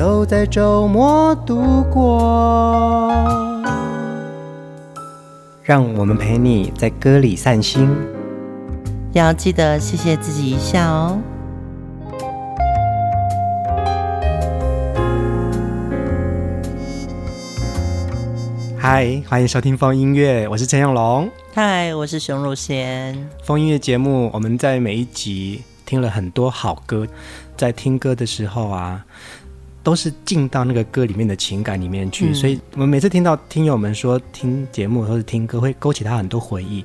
都在周末度过，让我们陪你在歌里散心，要记得谢谢自己一下哦。嗨，欢迎收听风音乐，我是陈永龙。嗨，我是熊汝贤。风音乐节目，我们在每一集听了很多好歌，在听歌的时候啊。都是进到那个歌里面的情感里面去，嗯、所以我们每次听到听友们说听节目或者听歌会勾起他很多回忆。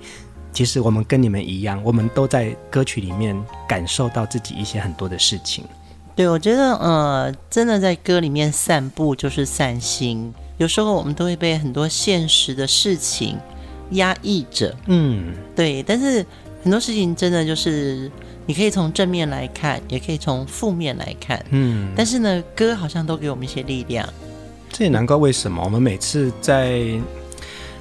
其实我们跟你们一样，我们都在歌曲里面感受到自己一些很多的事情。对，我觉得呃，真的在歌里面散步就是散心。有时候我们都会被很多现实的事情压抑着，嗯，对。但是很多事情真的就是。你可以从正面来看，也可以从负面来看，嗯，但是呢，歌好像都给我们一些力量。这也难怪为什么我们每次在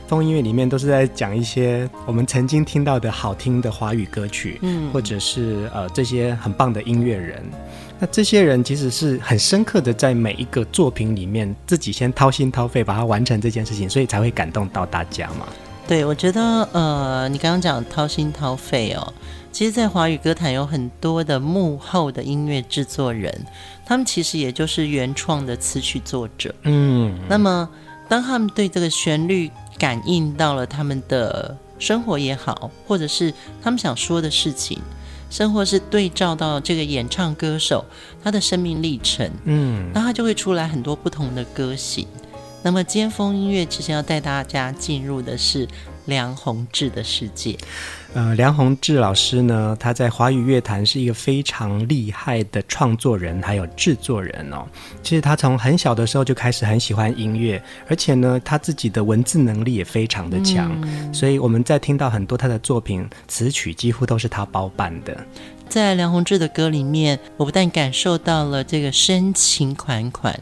风音乐里面都是在讲一些我们曾经听到的好听的华语歌曲，嗯，或者是呃这些很棒的音乐人。那这些人其实是很深刻的，在每一个作品里面自己先掏心掏肺把它完成这件事情，所以才会感动到大家嘛。对，我觉得呃，你刚刚讲掏心掏肺哦。其实，在华语歌坛有很多的幕后的音乐制作人，他们其实也就是原创的词曲作者。嗯，那么当他们对这个旋律感应到了他们的生活也好，或者是他们想说的事情，生活是对照到这个演唱歌手他的生命历程，嗯，那他就会出来很多不同的歌型。那么，尖峰音乐其实要带大家进入的是梁弘志的世界。呃，梁鸿志老师呢，他在华语乐坛是一个非常厉害的创作人，还有制作人哦。其实他从很小的时候就开始很喜欢音乐，而且呢，他自己的文字能力也非常的强，嗯、所以我们在听到很多他的作品，词曲几乎都是他包办的。在梁鸿志的歌里面，我不但感受到了这个深情款款，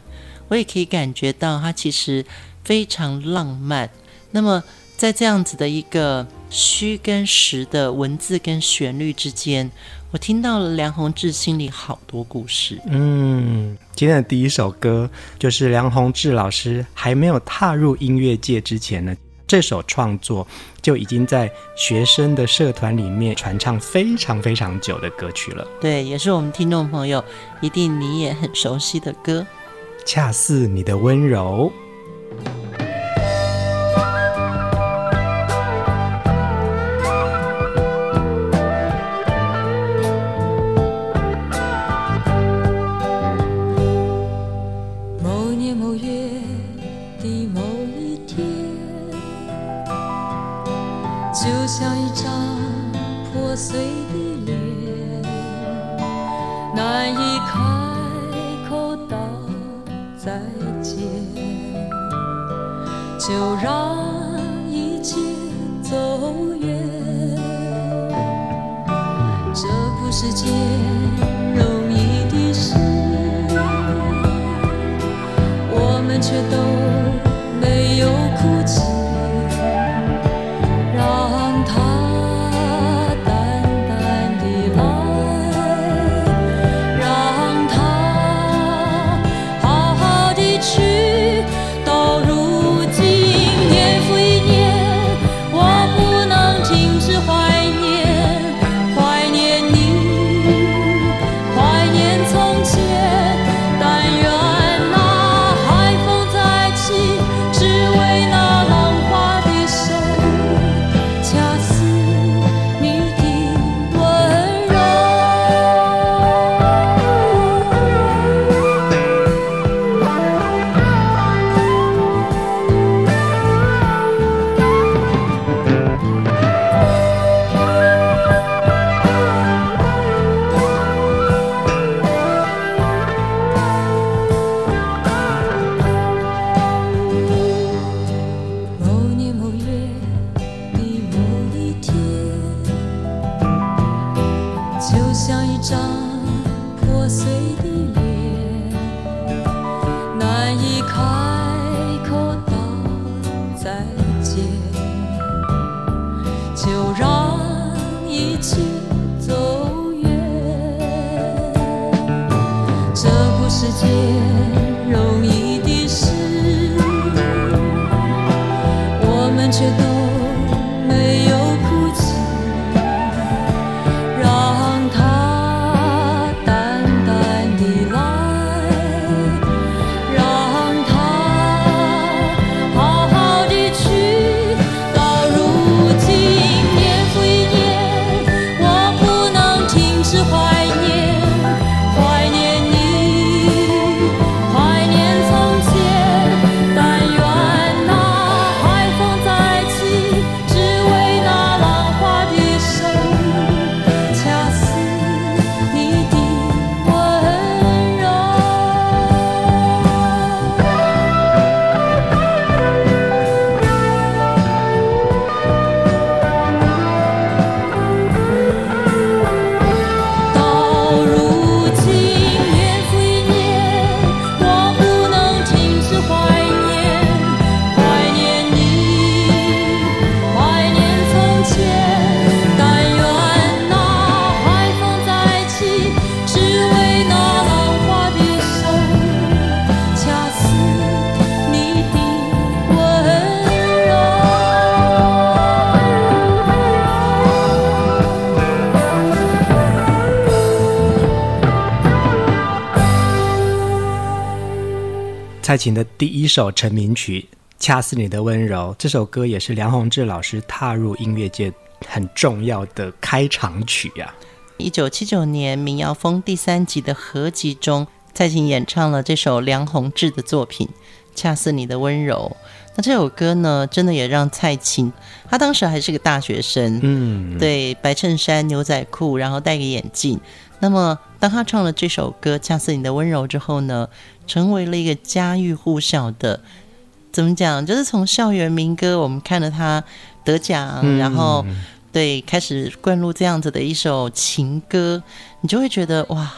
我也可以感觉到他其实非常浪漫。那么，在这样子的一个。虚跟实的文字跟旋律之间，我听到了梁鸿志心里好多故事。嗯，今天的第一首歌就是梁鸿志老师还没有踏入音乐界之前呢，这首创作就已经在学生的社团里面传唱非常非常久的歌曲了。对，也是我们听众朋友一定你也很熟悉的歌，《恰似你的温柔》。这是件容易的事我们却都张破碎的脸蔡琴的第一首成名曲《恰似你的温柔》，这首歌也是梁鸿志老师踏入音乐界很重要的开场曲呀、啊。一九七九年《民谣风》第三集的合集中，蔡琴演唱了这首梁鸿志的作品《恰似你的温柔》。那这首歌呢，真的也让蔡琴，她当时还是个大学生，嗯，对，白衬衫、牛仔裤，然后戴个眼镜。那么，当她唱了这首歌《恰似你的温柔》之后呢，成为了一个家喻户晓的，怎么讲？就是从校园民歌，我们看了他得奖，嗯、然后对开始灌入这样子的一首情歌，你就会觉得哇，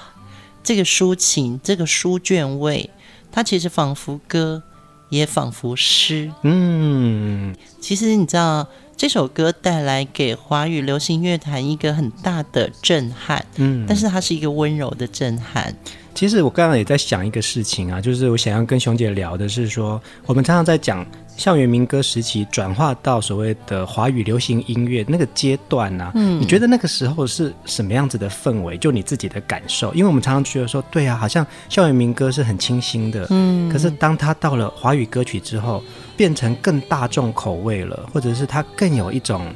这个抒情，这个书卷味，它其实仿佛歌，也仿佛诗。嗯，其实你知道，这首歌带来给华语流行乐坛一个很大的震撼。嗯，但是它是一个温柔的震撼。其实我刚刚也在想一个事情啊，就是我想要跟熊姐聊的是说，我们常常在讲校园民歌时期转化到所谓的华语流行音乐那个阶段啊，嗯，你觉得那个时候是什么样子的氛围？就你自己的感受？因为我们常常觉得说，对啊，好像校园民歌是很清新的，嗯，可是当它到了华语歌曲之后，变成更大众口味了，或者是它更有一种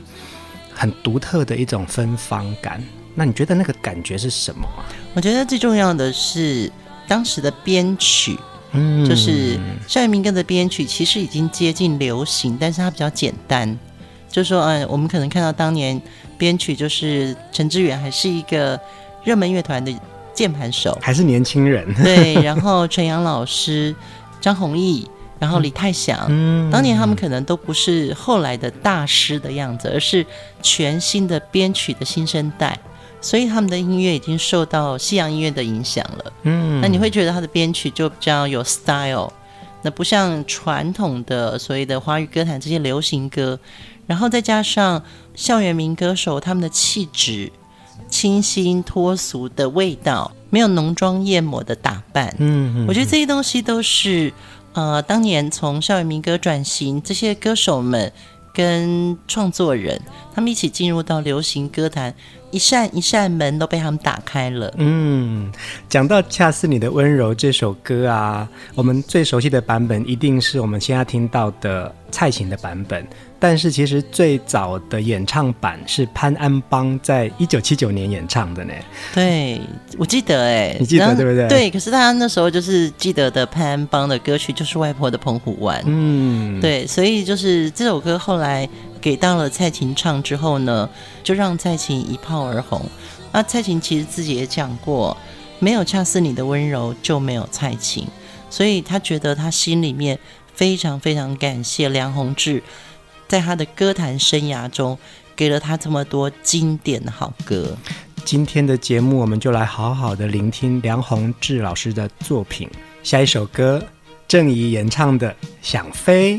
很独特的一种芬芳感。那你觉得那个感觉是什么啊？我觉得最重要的是当时的编曲，嗯，就是校园民歌的编曲其实已经接近流行，但是它比较简单。就是说，嗯，我们可能看到当年编曲就是陈志远还是一个热门乐团的键盘手，还是年轻人，对。然后陈阳老师、张弘毅，然后李泰祥，嗯，当年他们可能都不是后来的大师的样子，而是全新的编曲的新生代。所以他们的音乐已经受到西洋音乐的影响了，嗯，那你会觉得他的编曲就比较有 style，那不像传统的所谓的华语歌坛这些流行歌，然后再加上校园民歌手他们的气质，清新脱俗的味道，没有浓妆艳抹的打扮，嗯，嗯，我觉得这些东西都是呃，当年从校园民歌转型这些歌手们跟创作人他们一起进入到流行歌坛。一扇一扇门都被他们打开了。嗯，讲到《恰似你的温柔》这首歌啊，我们最熟悉的版本一定是我们现在听到的蔡琴的版本。但是其实最早的演唱版是潘安邦在一九七九年演唱的呢。对，我记得哎，你记得对不对？对，可是大家那时候就是记得的潘安邦的歌曲就是《外婆的澎湖湾》。嗯，对，所以就是这首歌后来。给到了蔡琴唱之后呢，就让蔡琴一炮而红。那蔡琴其实自己也讲过，没有恰似你的温柔，就没有蔡琴。所以他觉得他心里面非常非常感谢梁弘志，在他的歌坛生涯中给了他这么多经典的好歌。今天的节目，我们就来好好的聆听梁弘志老师的作品。下一首歌，郑怡演唱的《想飞》。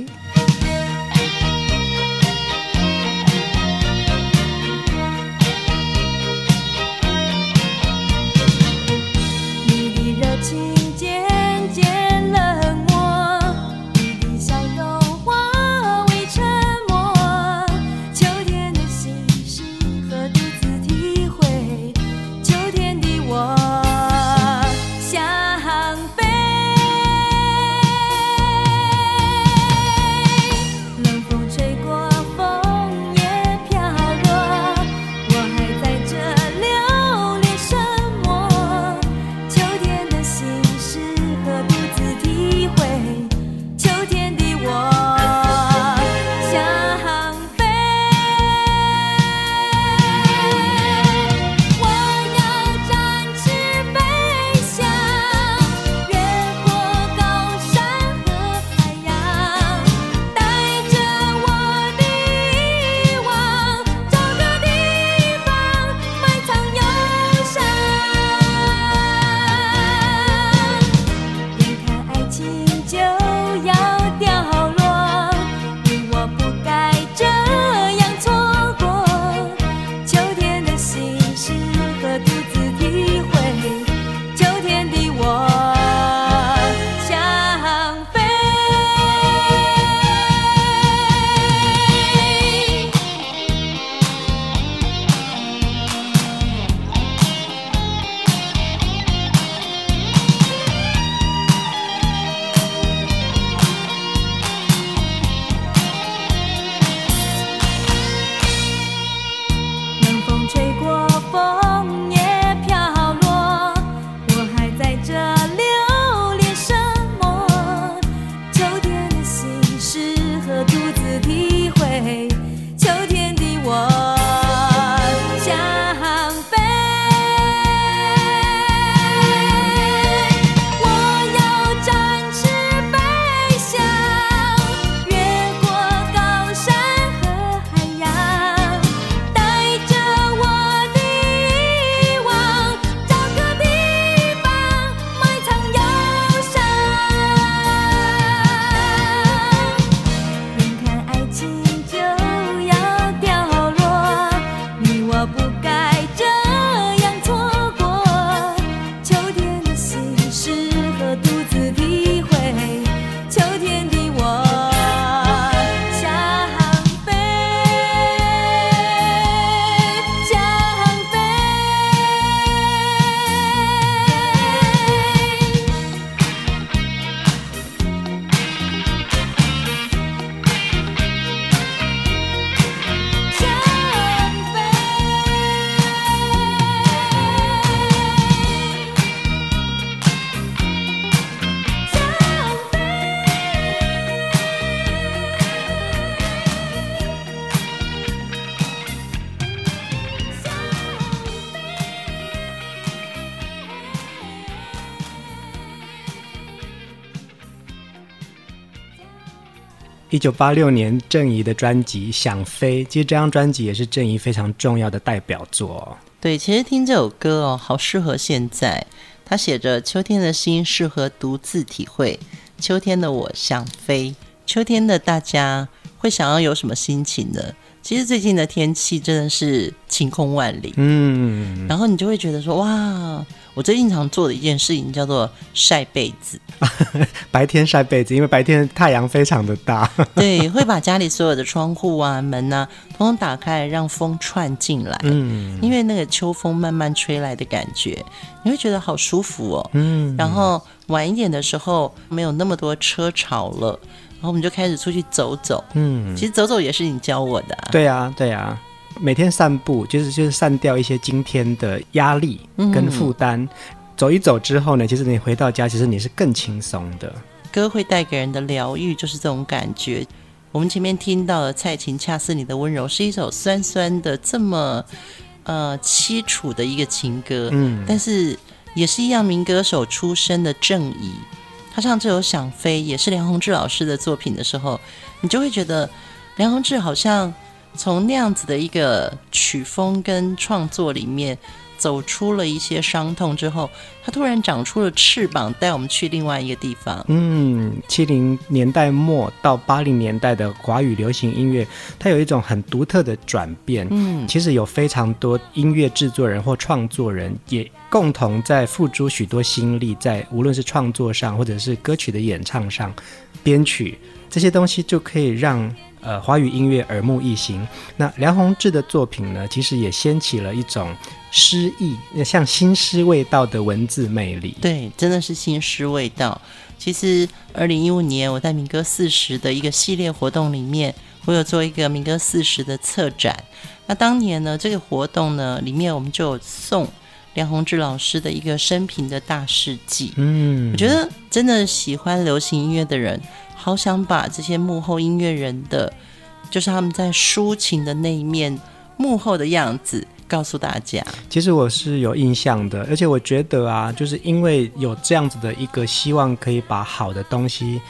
九八六年，郑怡的专辑《想飞》，其实这张专辑也是郑怡非常重要的代表作。对，其实听这首歌哦，好适合现在。他写着：“秋天的心适合独自体会，秋天的我想飞。秋天的大家会想要有什么心情呢？”其实最近的天气真的是晴空万里，嗯，然后你就会觉得说，哇，我最近常做的一件事情叫做晒被子，白天晒被子，因为白天太阳非常的大，对，会把家里所有的窗户啊、门啊，通通打开，让风串进来，嗯，因为那个秋风慢慢吹来的感觉，你会觉得好舒服哦，嗯，然后晚一点的时候没有那么多车潮了。然后我们就开始出去走走，嗯，其实走走也是你教我的，啊，对啊，对啊，每天散步就是就是散掉一些今天的压力跟负担，嗯，走一走之后呢，其实你回到家，其实你是更轻松的。歌会带给人的疗愈就是这种感觉。我们前面听到的《蔡琴恰似你的温柔》是一首酸酸的这么呃凄楚的一个情歌，嗯，但是也是一样民歌手出身的郑怡。他唱这首《想飞》也是梁鸿志老师的作品的时候，你就会觉得梁鸿志好像从那样子的一个曲风跟创作里面走出了一些伤痛之后，他突然长出了翅膀，带我们去另外一个地方。嗯，七零年代末到八零年代的华语流行音乐，它有一种很独特的转变。嗯，其实有非常多音乐制作人或创作人也共同在付诸许多心力，在无论是创作上，或者是歌曲的演唱上，编曲这些东西就可以让。呃，华语音乐耳目一新。那梁鸿志的作品呢，其实也掀起了一种诗意，像新诗味道的文字魅力。对，真的是新诗味道。其实，二零一五年我在民歌四十的一个系列活动里面，我有做一个民歌四十的策展。那当年呢，这个活动呢，里面我们就送梁弘志老师的一个生平的大事记。嗯，我觉得真的喜欢流行音乐的人。好想把这些幕后音乐人的，就是他们在抒情的那一面幕后的样子，告诉大家。其实我是有印象的，而且我觉得啊，就是因为有这样子的一个希望，可以把好的东西。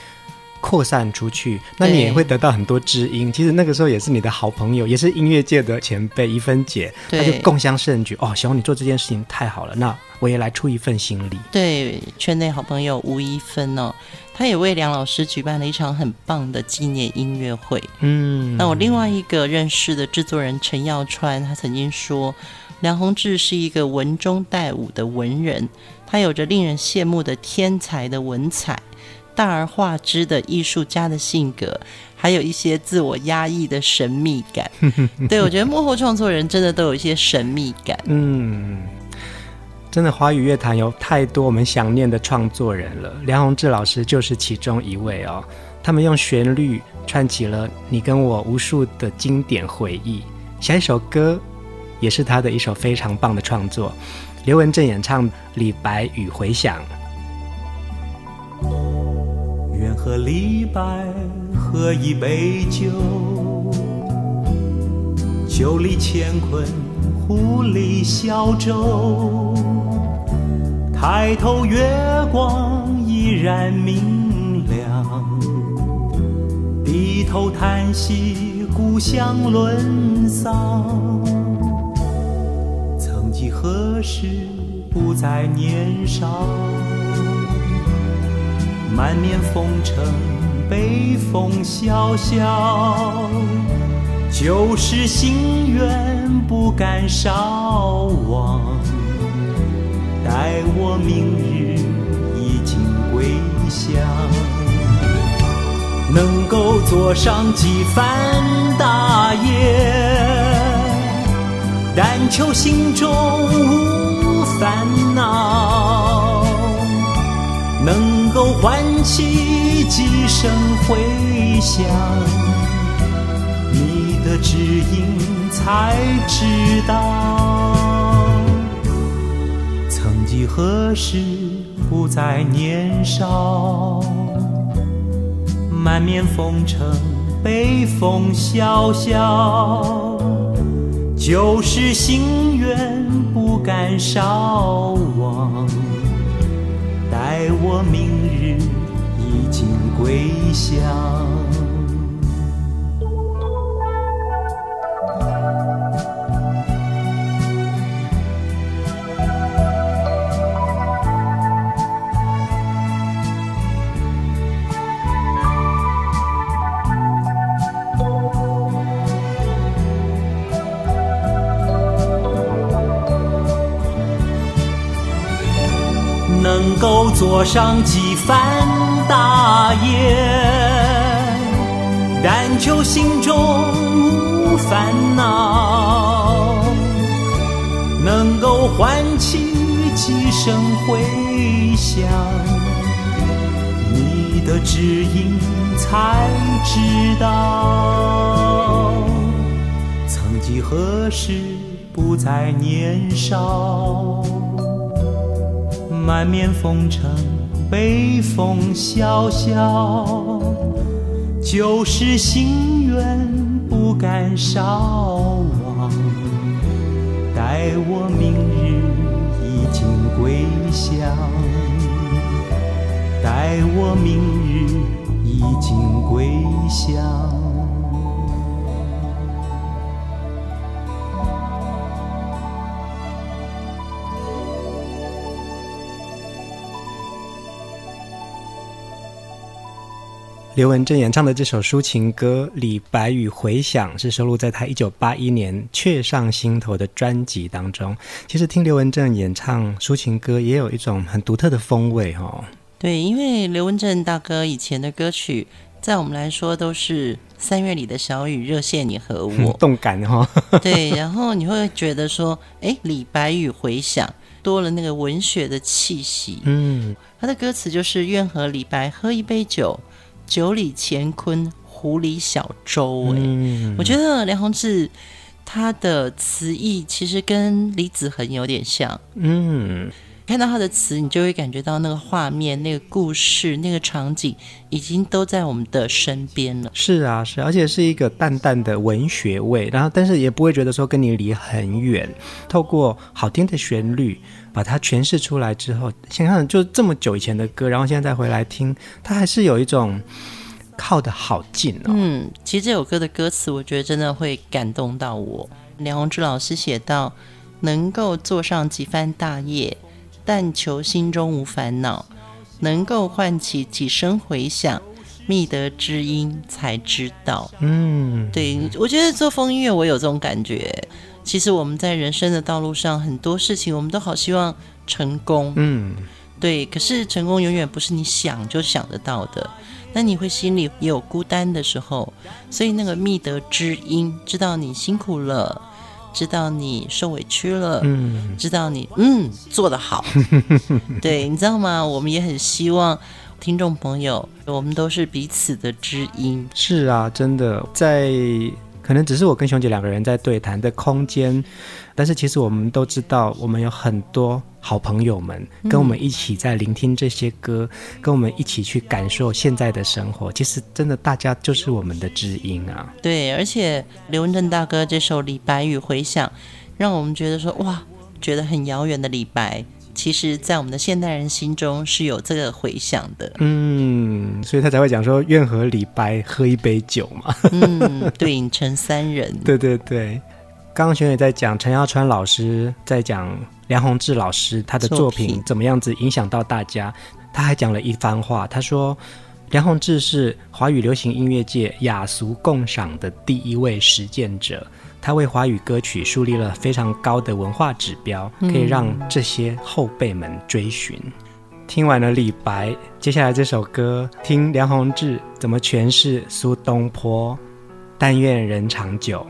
扩散出去，那你也会得到很多知音。其实那个时候也是你的好朋友，也是音乐界的前辈，一分姐，她就共襄盛举。哦，小红，你做这件事情太好了，那我也来出一份心力。对，圈内好朋友吴一芬哦，她也为梁老师举办了一场很棒的纪念音乐会。嗯，那我另外一个认识的制作人陈耀川，他曾经说，梁鸿志是一个文中带武的文人，他有着令人羡慕的天才的文采。大而化之的艺术家的性格，还有一些自我压抑的神秘感。对，我觉得幕后创作人真的都有一些神秘感。嗯，真的华语乐坛有太多我们想念的创作人了，梁弘志老师就是其中一位哦。他们用旋律串起了你跟我无数的经典回忆。下一首歌也是他的一首非常棒的创作，刘文正演唱《李白与回响》。和李白喝一杯酒，酒里乾坤，壶里小舟。抬头月光依然明亮，低头叹息故乡沦丧。曾几何时，不再年少。满面风尘，北风萧萧，旧时心愿不敢稍忘。待我明日衣锦归乡，能够做上几番大业，但求心中无烦恼。起几声回响，你的指引才知道，曾几何时不再年少，满面风尘，北风萧萧，旧时心愿不敢稍忘。待我明日衣锦归乡。能够做上几番大业，但求心中无烦恼，能够唤起几声回响，你的指引才知道，曾几何时不再年少。满面风尘，北风萧萧，旧时心愿不敢稍忘。待我明日衣锦归乡，待我明日衣锦归乡。刘文正演唱的这首抒情歌《李白与回响》是收录在他一九八一年《却上心头》的专辑当中。其实听刘文正演唱抒情歌也有一种很独特的风味哦。对，因为刘文正大哥以前的歌曲，在我们来说都是三月里的小雨，热线你和我，动感哈、哦。对，然后你会觉得说，哎，《李白与回响》多了那个文学的气息。嗯，他的歌词就是愿和李白喝一杯酒。酒里乾坤，湖里小舟。哎、嗯，我觉得梁鸿志他的词意其实跟李子恒有点像。嗯，看到他的词，你就会感觉到那个画面、那个故事、那个场景，已经都在我们的身边了。是啊，是，而且是一个淡淡的文学味，然后但是也不会觉得说跟你离很远。透过好听的旋律，把它诠释出来之后，想想就这么久以前的歌，然后现在再回来听，它还是有一种靠得好近哦。嗯，其实这首歌的歌词，我觉得真的会感动到我。梁鸿志老师写到：“能够做上几番大业，但求心中无烦恼；能够唤起几声回响，觅得知音才知道。”嗯，对，我觉得做风音乐，我有这种感觉。其实我们在人生的道路上，很多事情我们都好希望成功，嗯，对。可是成功永远不是你想就想得到的，那你会心里也有孤单的时候。所以那个觅得知音，知道你辛苦了，知道你受委屈了，嗯，知道你嗯做得好，对，你知道吗？我们也很希望听众朋友，我们都是彼此的知音。是啊，真的在。可能只是我跟熊姐两个人在对谈的空间，但是其实我们都知道，我们有很多好朋友们跟我们一起在聆听这些歌，跟我们一起去感受现在的生活。其实真的，大家就是我们的知音啊。对，而且刘文正大哥这首《李白与回响》，让我们觉得说哇，觉得很遥远的李白。其实，在我们的现代人心中是有这个回响的，嗯，所以他才会讲说愿和李白喝一杯酒嘛，嗯，对影成三人，对对对。刚刚学也在讲陈耀川老师在讲梁鸿志老师他的作品怎么样子影响到大家，他还讲了一番话，他说梁鸿志是华语流行音乐界雅俗共赏的第一位实践者。他为华语歌曲树立了非常高的文化指标，可以让这些后辈们追寻。嗯、听完了李白，接下来这首歌，听梁鸿志怎么诠释苏东坡。但愿人长久。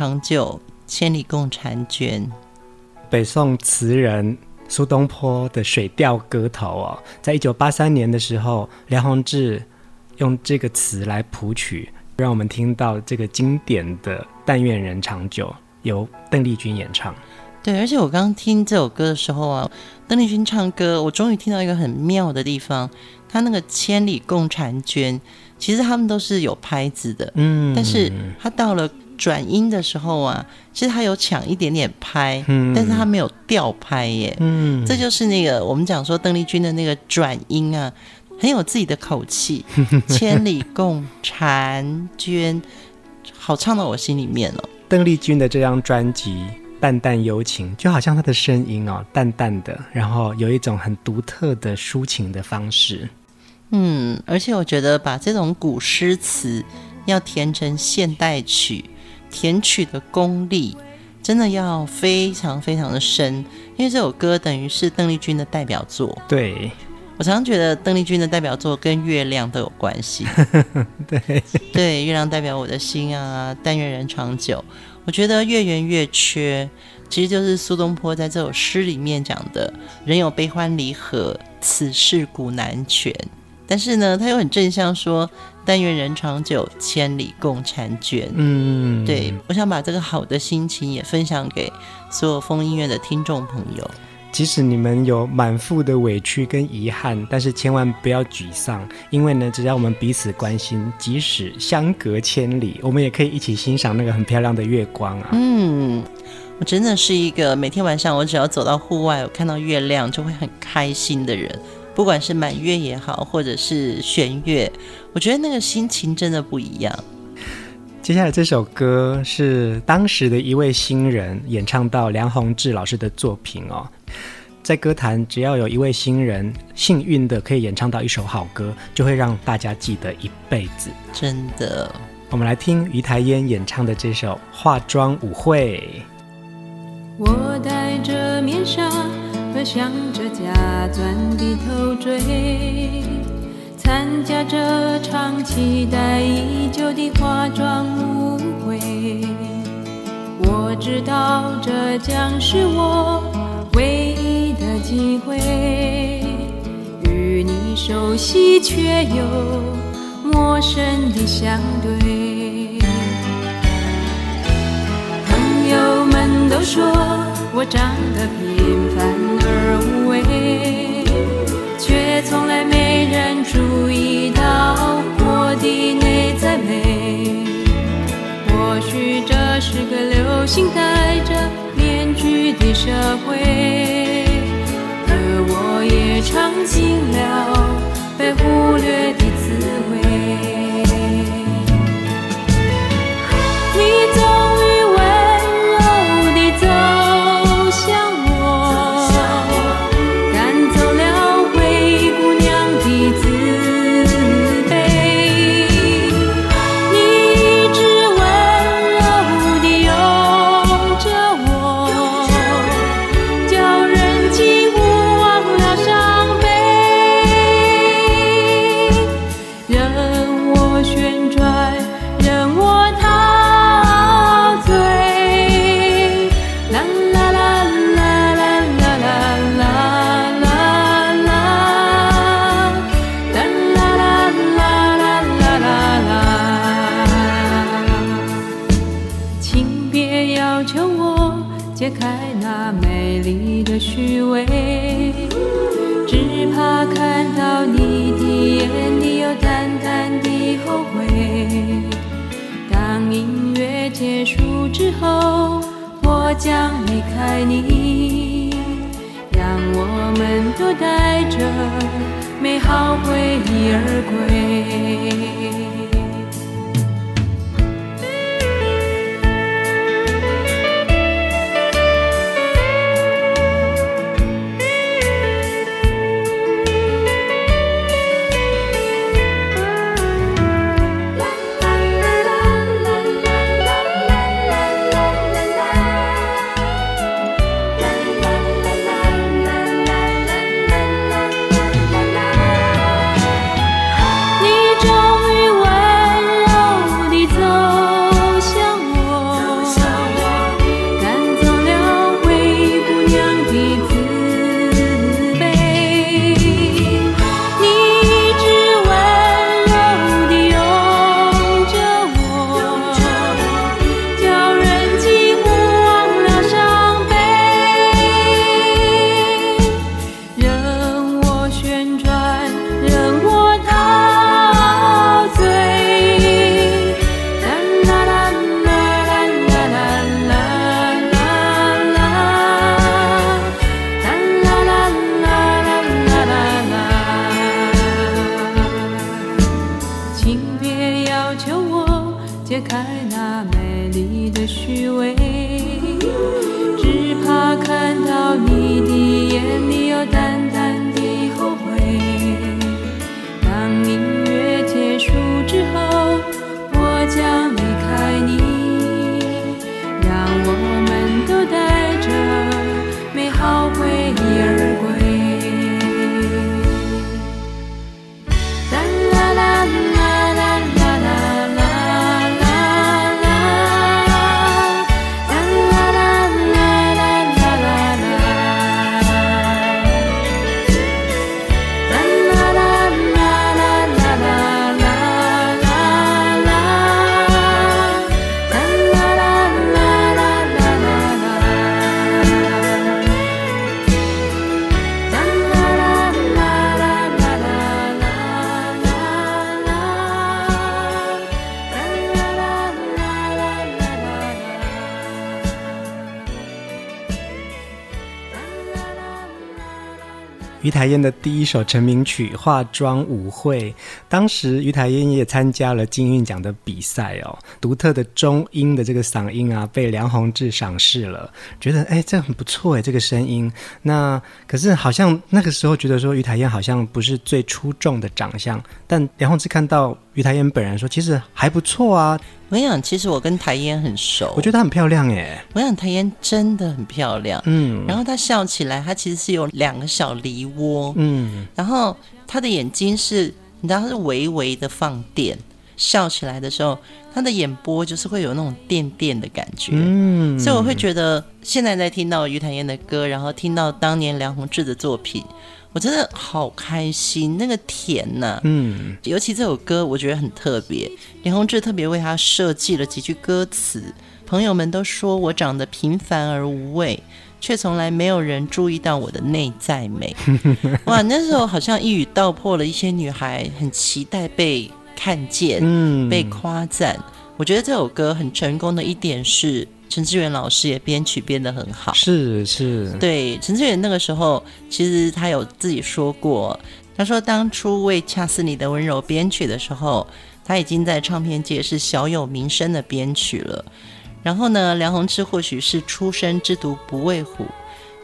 长久，千里共婵娟。北宋词人苏东坡的《水调歌头》哦，在一九八三年的时候，梁鸿志用这个词来谱曲，让我们听到这个经典的《但愿人长久》，由邓丽君演唱。对，而且我刚刚听这首歌的时候啊，邓丽君唱歌，我终于听到一个很妙的地方，她那个“千里共婵娟”。其实他们都是有拍子的，嗯，但是她到了转音的时候啊，其实他有抢一点点拍，嗯，但是他没有调拍耶，嗯，这就是那个我们讲说邓丽君的那个转音啊，很有自己的口气，千里共婵娟，好唱到我心里面哦。邓丽君的这张专辑《淡淡幽情》，就好像她的声音哦，淡淡的，然后有一种很独特的抒情的方式。嗯，而且我觉得把这种古诗词要填成现代曲，填曲的功力真的要非常非常的深，因为这首歌等于是邓丽君的代表作。对，我常常觉得邓丽君的代表作跟月亮都有关系。对 对，月亮代表我的心啊，但愿人长久。我觉得月圆月缺，其实就是苏东坡在这首诗里面讲的“人有悲欢离合，此事古难全”。但是呢，他又很正向说“但愿人长久，千里共婵娟”。嗯，对，我想把这个好的心情也分享给所有风音乐的听众朋友。即使你们有满腹的委屈跟遗憾，但是千万不要沮丧，因为呢，只要我们彼此关心，即使相隔千里，我们也可以一起欣赏那个很漂亮的月光啊。嗯，我真的是一个每天晚上我只要走到户外，我看到月亮就会很开心的人。不管是满月也好，或者是弦月，我觉得那个心情真的不一样。接下来这首歌是当时的一位新人演唱到梁鸿志老师的作品哦。在歌坛，只要有一位新人幸运的可以演唱到一首好歌，就会让大家记得一辈子。真的，我们来听于台烟演唱的这首《化妆舞会》。我戴着面纱。和向着假钻的头追，参加这场期待已久的化妆舞会。我知道这将是我唯一的机会，与你熟悉却又陌生的相对。朋友们都说我长得平。却从来没人注意到我的内在美。或许这是个流行戴着面具的社会，而我也尝尽了带着美好回忆而归。台燕的第一首成名曲《化妆舞会》，当时于台燕也参加了金韵奖的比赛哦。独特的中音的这个嗓音啊，被梁鸿志赏识了，觉得哎，这很不错哎，这个声音。那可是好像那个时候觉得说于台燕好像不是最出众的长相，但梁鸿志看到于台燕本人说，其实还不错啊。我想，其实我跟台燕很熟，我觉得她很漂亮耶。我想台燕真的很漂亮，嗯，然后她笑起来，她其实是有两个小梨窝，嗯，然后她的眼睛是，你知道，她是微微的放电，笑起来的时候，她的眼波就是会有那种电电的感觉，嗯，所以我会觉得现在在听到于台燕的歌，然后听到当年梁鸿志的作品。我真的好开心，那个甜呐、啊，嗯，尤其这首歌我觉得很特别，梁鸿志特别为他设计了几句歌词。朋友们都说我长得平凡而无味，却从来没有人注意到我的内在美。哇，那时候好像一语道破了一些女孩很期待被看见、嗯、被夸赞。我觉得这首歌很成功的一点是。陈志远老师也编曲编得很好，是是，对陈志远那个时候，其实他有自己说过，他说当初为《恰似你的温柔》编曲的时候，他已经在唱片界是小有名声的编曲了。然后呢，梁鸿志或许是初生之犊不畏虎，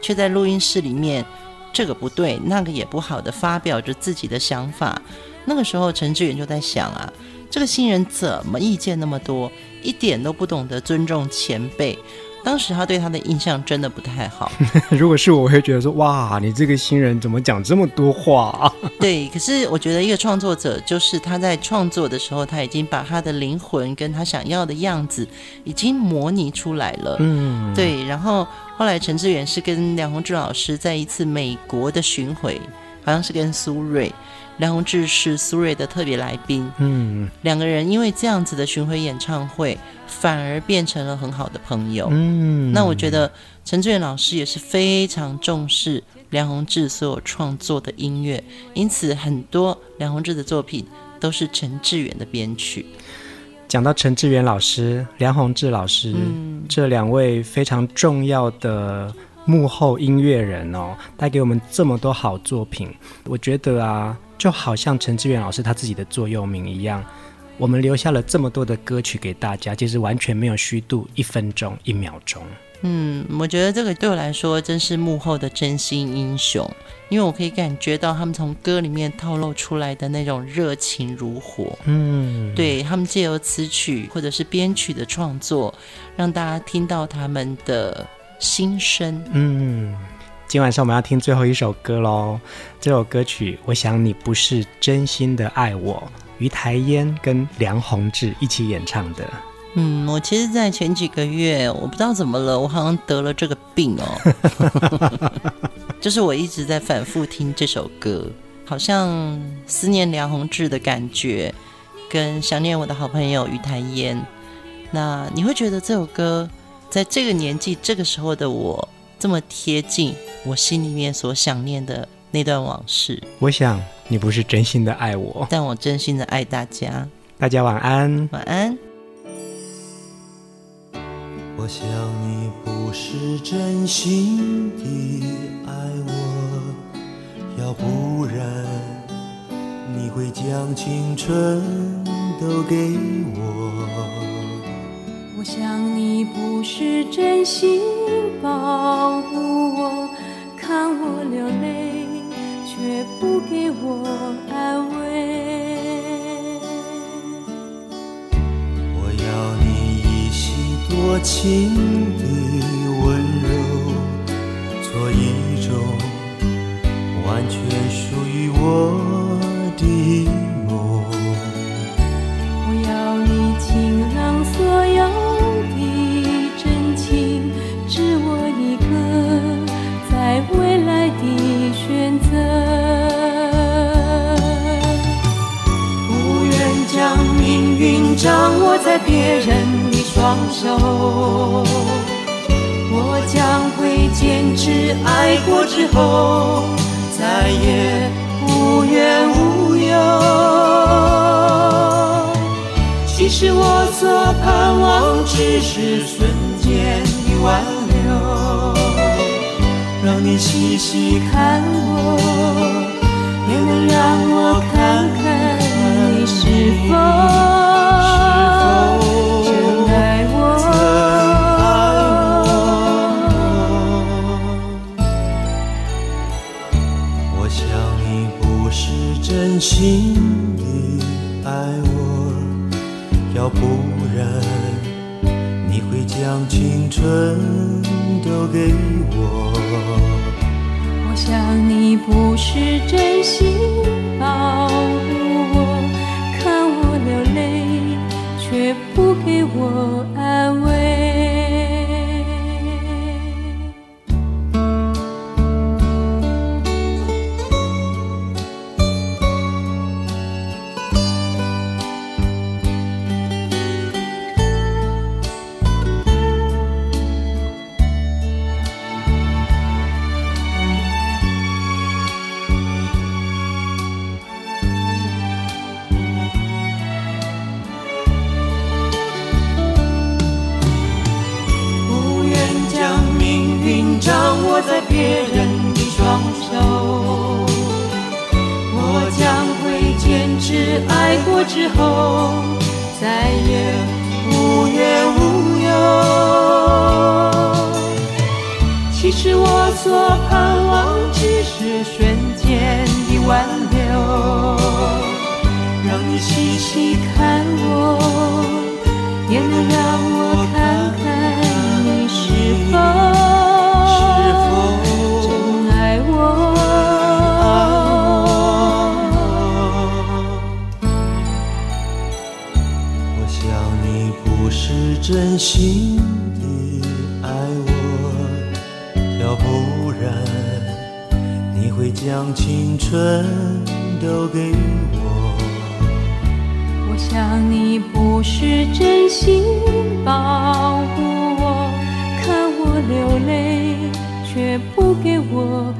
却在录音室里面这个不对，那个也不好的发表着自己的想法。那个时候，陈志远就在想啊，这个新人怎么意见那么多？一点都不懂得尊重前辈，当时他对他的印象真的不太好。如果是我，我会觉得说：哇，你这个新人怎么讲这么多话啊？对，可是我觉得一个创作者，就是他在创作的时候，他已经把他的灵魂跟他想要的样子已经模拟出来了。嗯，对。然后后来陈志远是跟梁鸿志老师在一次美国的巡回，好像是跟苏芮。梁鸿志是苏芮的特别来宾，嗯，两个人因为这样子的巡回演唱会，反而变成了很好的朋友，嗯。那我觉得陈志远老师也是非常重视梁鸿志所有创作的音乐，因此很多梁鸿志的作品都是陈志远的编曲。讲到陈志远老师、梁鸿志老师、嗯、这两位非常重要的幕后音乐人哦，带给我们这么多好作品，我觉得啊，就好像陈志远老师他自己的座右铭一样。我们留下了这么多的歌曲给大家，其实完全没有虚度一分钟一秒钟。嗯，我觉得这个对我来说真是幕后的真心英雄，因为我可以感觉到他们从歌里面透露出来的那种热情如火。嗯，对，他们借由词曲或者是编曲的创作，让大家听到他们的心声。嗯，今晚上我们要听最后一首歌喽，这首歌曲，我想你不是真心的爱我。于台烟跟梁鸿志一起演唱的。嗯，我其实，在前几个月，我不知道怎么了，我好像得了这个病哦。就是我一直在反复听这首歌，好像思念梁鸿志的感觉，跟想念我的好朋友于台烟。那你会觉得这首歌在这个年纪、这个时候的我，这么贴近我心里面所想念的那段往事？我想。你不是真心的爱我，但我真心的爱大家。大家晚安，晚安。我想你不是真心的爱我，要不然你会将青春都给我。我想你不是真心保护我，看我流泪。却不给我安慰。我要你一息多情你不是真心的爱我，要不然你会将青春都给我。我想你不是真心保护我，看我流泪，却不给我你细细看我也能让我看看你是否真爱我。我想你不是真心地爱我要不然你会将青春都给我。想你不是真心保护我，看我流泪却不给我。